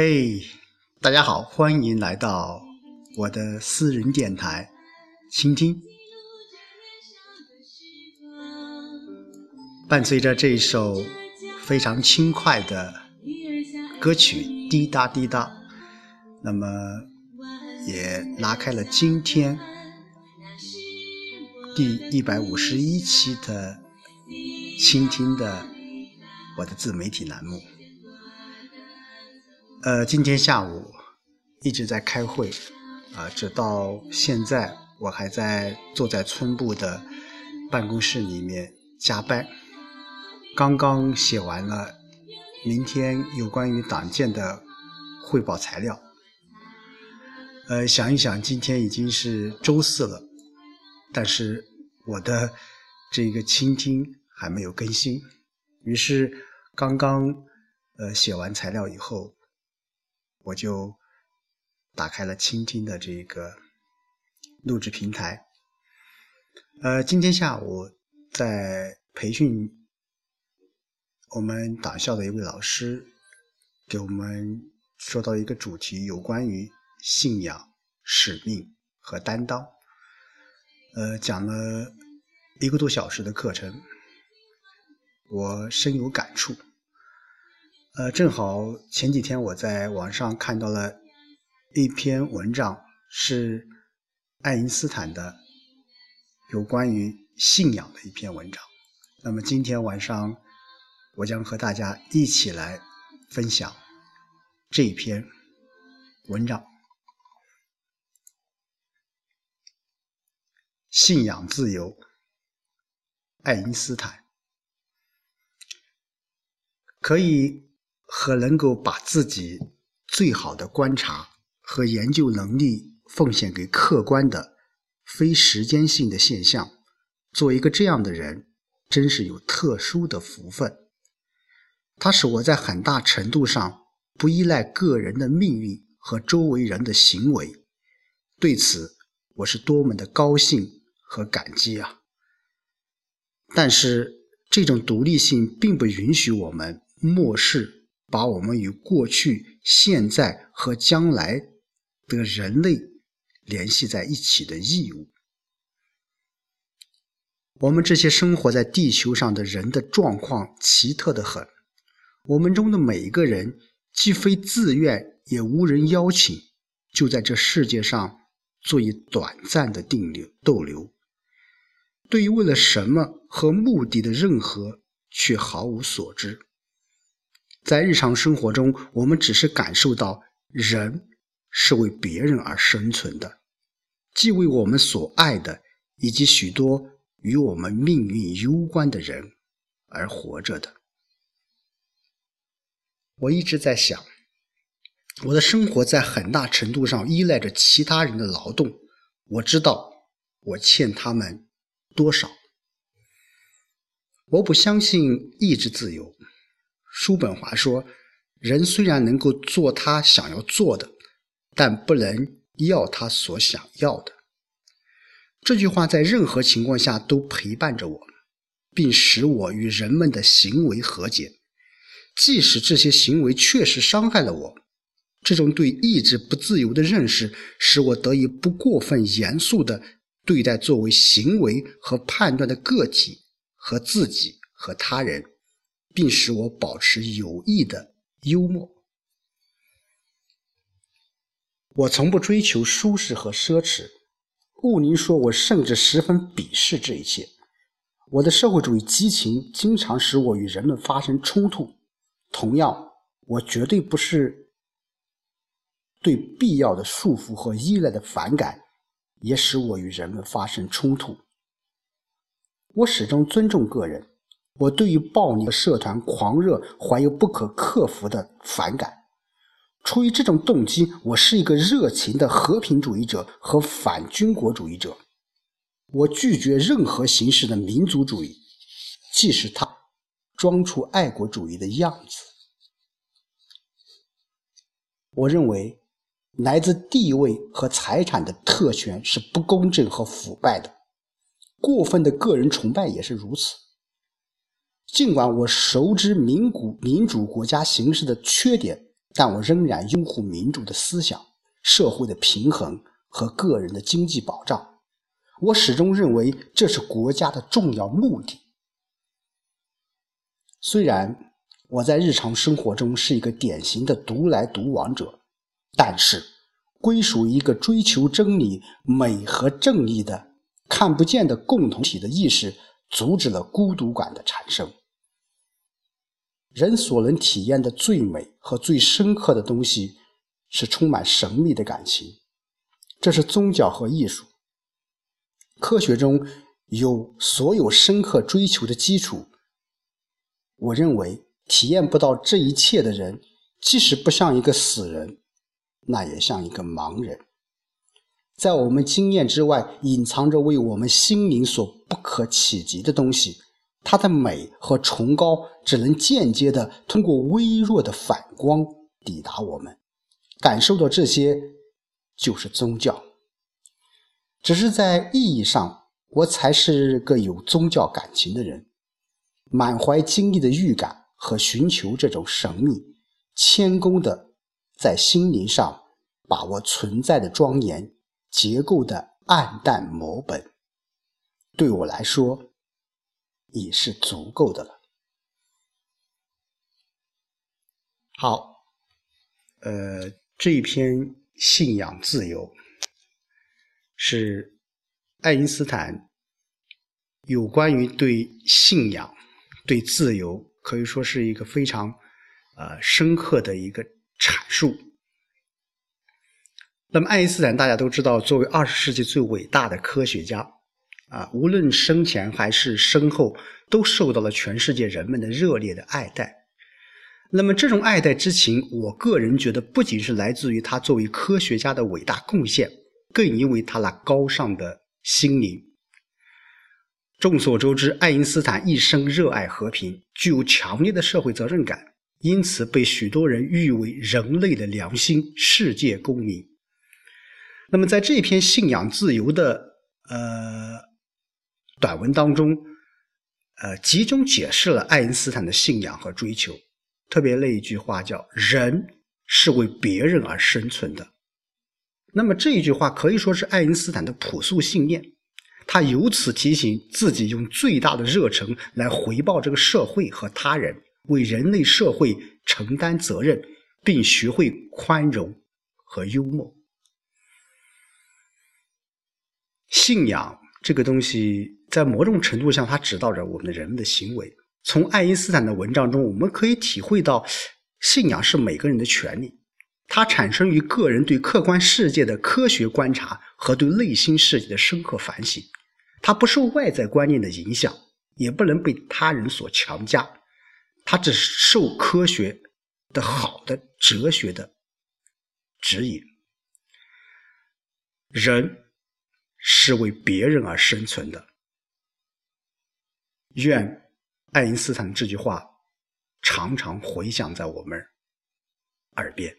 嘿，大家好，欢迎来到我的私人电台，倾听。伴随着这一首非常轻快的歌曲《滴答滴答》，那么也拉开了今天第一百五十一期的倾听的我的自媒体栏目。呃，今天下午一直在开会，啊，直到现在我还在坐在村部的办公室里面加班。刚刚写完了明天有关于党建的汇报材料。呃，想一想，今天已经是周四了，但是我的这个倾听还没有更新。于是刚刚呃写完材料以后。我就打开了倾听的这个录制平台。呃，今天下午在培训我们党校的一位老师，给我们说到一个主题，有关于信仰、使命和担当。呃，讲了一个多小时的课程，我深有感触。呃，正好前几天我在网上看到了一篇文章，是爱因斯坦的有关于信仰的一篇文章。那么今天晚上我将和大家一起来分享这篇文章：信仰自由，爱因斯坦可以。和能够把自己最好的观察和研究能力奉献给客观的、非时间性的现象，做一个这样的人，真是有特殊的福分。它使我在很大程度上不依赖个人的命运和周围人的行为，对此我是多么的高兴和感激啊！但是这种独立性并不允许我们漠视。把我们与过去、现在和将来的人类联系在一起的义务。我们这些生活在地球上的人的状况奇特的很。我们中的每一个人，既非自愿，也无人邀请，就在这世界上做一短暂的定留逗留。对于为了什么和目的的任何，却毫无所知。在日常生活中，我们只是感受到人是为别人而生存的，既为我们所爱的以及许多与我们命运攸关的人而活着的。我一直在想，我的生活在很大程度上依赖着其他人的劳动，我知道我欠他们多少。我不相信意志自由。叔本华说：“人虽然能够做他想要做的，但不能要他所想要的。”这句话在任何情况下都陪伴着我，并使我与人们的行为和解，即使这些行为确实伤害了我。这种对意志不自由的认识，使我得以不过分严肃地对待作为行为和判断的个体和自己和他人。并使我保持有益的幽默。我从不追求舒适和奢侈。顾宁说，我甚至十分鄙视这一切。我的社会主义激情经常使我与人们发生冲突。同样，我绝对不是对必要的束缚和依赖的反感，也使我与人们发生冲突。我始终尊重个人。我对于暴力的社团狂热怀有不可克服的反感。出于这种动机，我是一个热情的和平主义者和反军国主义者。我拒绝任何形式的民族主义，即使它装出爱国主义的样子。我认为，来自地位和财产的特权是不公正和腐败的，过分的个人崇拜也是如此。尽管我熟知民主民主国家形式的缺点，但我仍然拥护民主的思想、社会的平衡和个人的经济保障。我始终认为这是国家的重要目的。虽然我在日常生活中是一个典型的独来独往者，但是归属一个追求真理、美和正义的看不见的共同体的意识，阻止了孤独感的产生。人所能体验的最美和最深刻的东西，是充满神秘的感情。这是宗教和艺术。科学中有所有深刻追求的基础。我认为，体验不到这一切的人，即使不像一个死人，那也像一个盲人。在我们经验之外，隐藏着为我们心灵所不可企及的东西。它的美和崇高，只能间接的通过微弱的反光抵达我们。感受到这些，就是宗教。只是在意义上，我才是个有宗教感情的人，满怀经历的预感和寻求这种神秘，谦恭的在心灵上把握存在的庄严、结构的暗淡模本。对我来说。已是足够的了。好，呃，这一篇信仰自由是爱因斯坦有关于对信仰、对自由，可以说是一个非常呃深刻的一个阐述。那么，爱因斯坦大家都知道，作为二十世纪最伟大的科学家。啊，无论生前还是身后，都受到了全世界人们的热烈的爱戴。那么，这种爱戴之情，我个人觉得，不仅是来自于他作为科学家的伟大贡献，更因为他那高尚的心灵。众所周知，爱因斯坦一生热爱和平，具有强烈的社会责任感，因此被许多人誉为人类的良心、世界公民。那么，在这篇信仰自由的呃。短文当中，呃，集中解释了爱因斯坦的信仰和追求，特别那一句话叫“人是为别人而生存的”。那么这一句话可以说是爱因斯坦的朴素信念，他由此提醒自己用最大的热忱来回报这个社会和他人，为人类社会承担责任，并学会宽容和幽默。信仰这个东西。在某种程度上，它指导着我们的人们的行为。从爱因斯坦的文章中，我们可以体会到，信仰是每个人的权利，它产生于个人对客观世界的科学观察和对内心世界的深刻反省。它不受外在观念的影响，也不能被他人所强加，它只受科学的好的哲学的指引。人是为别人而生存的。愿爱因斯坦这句话常常回响在我们耳边。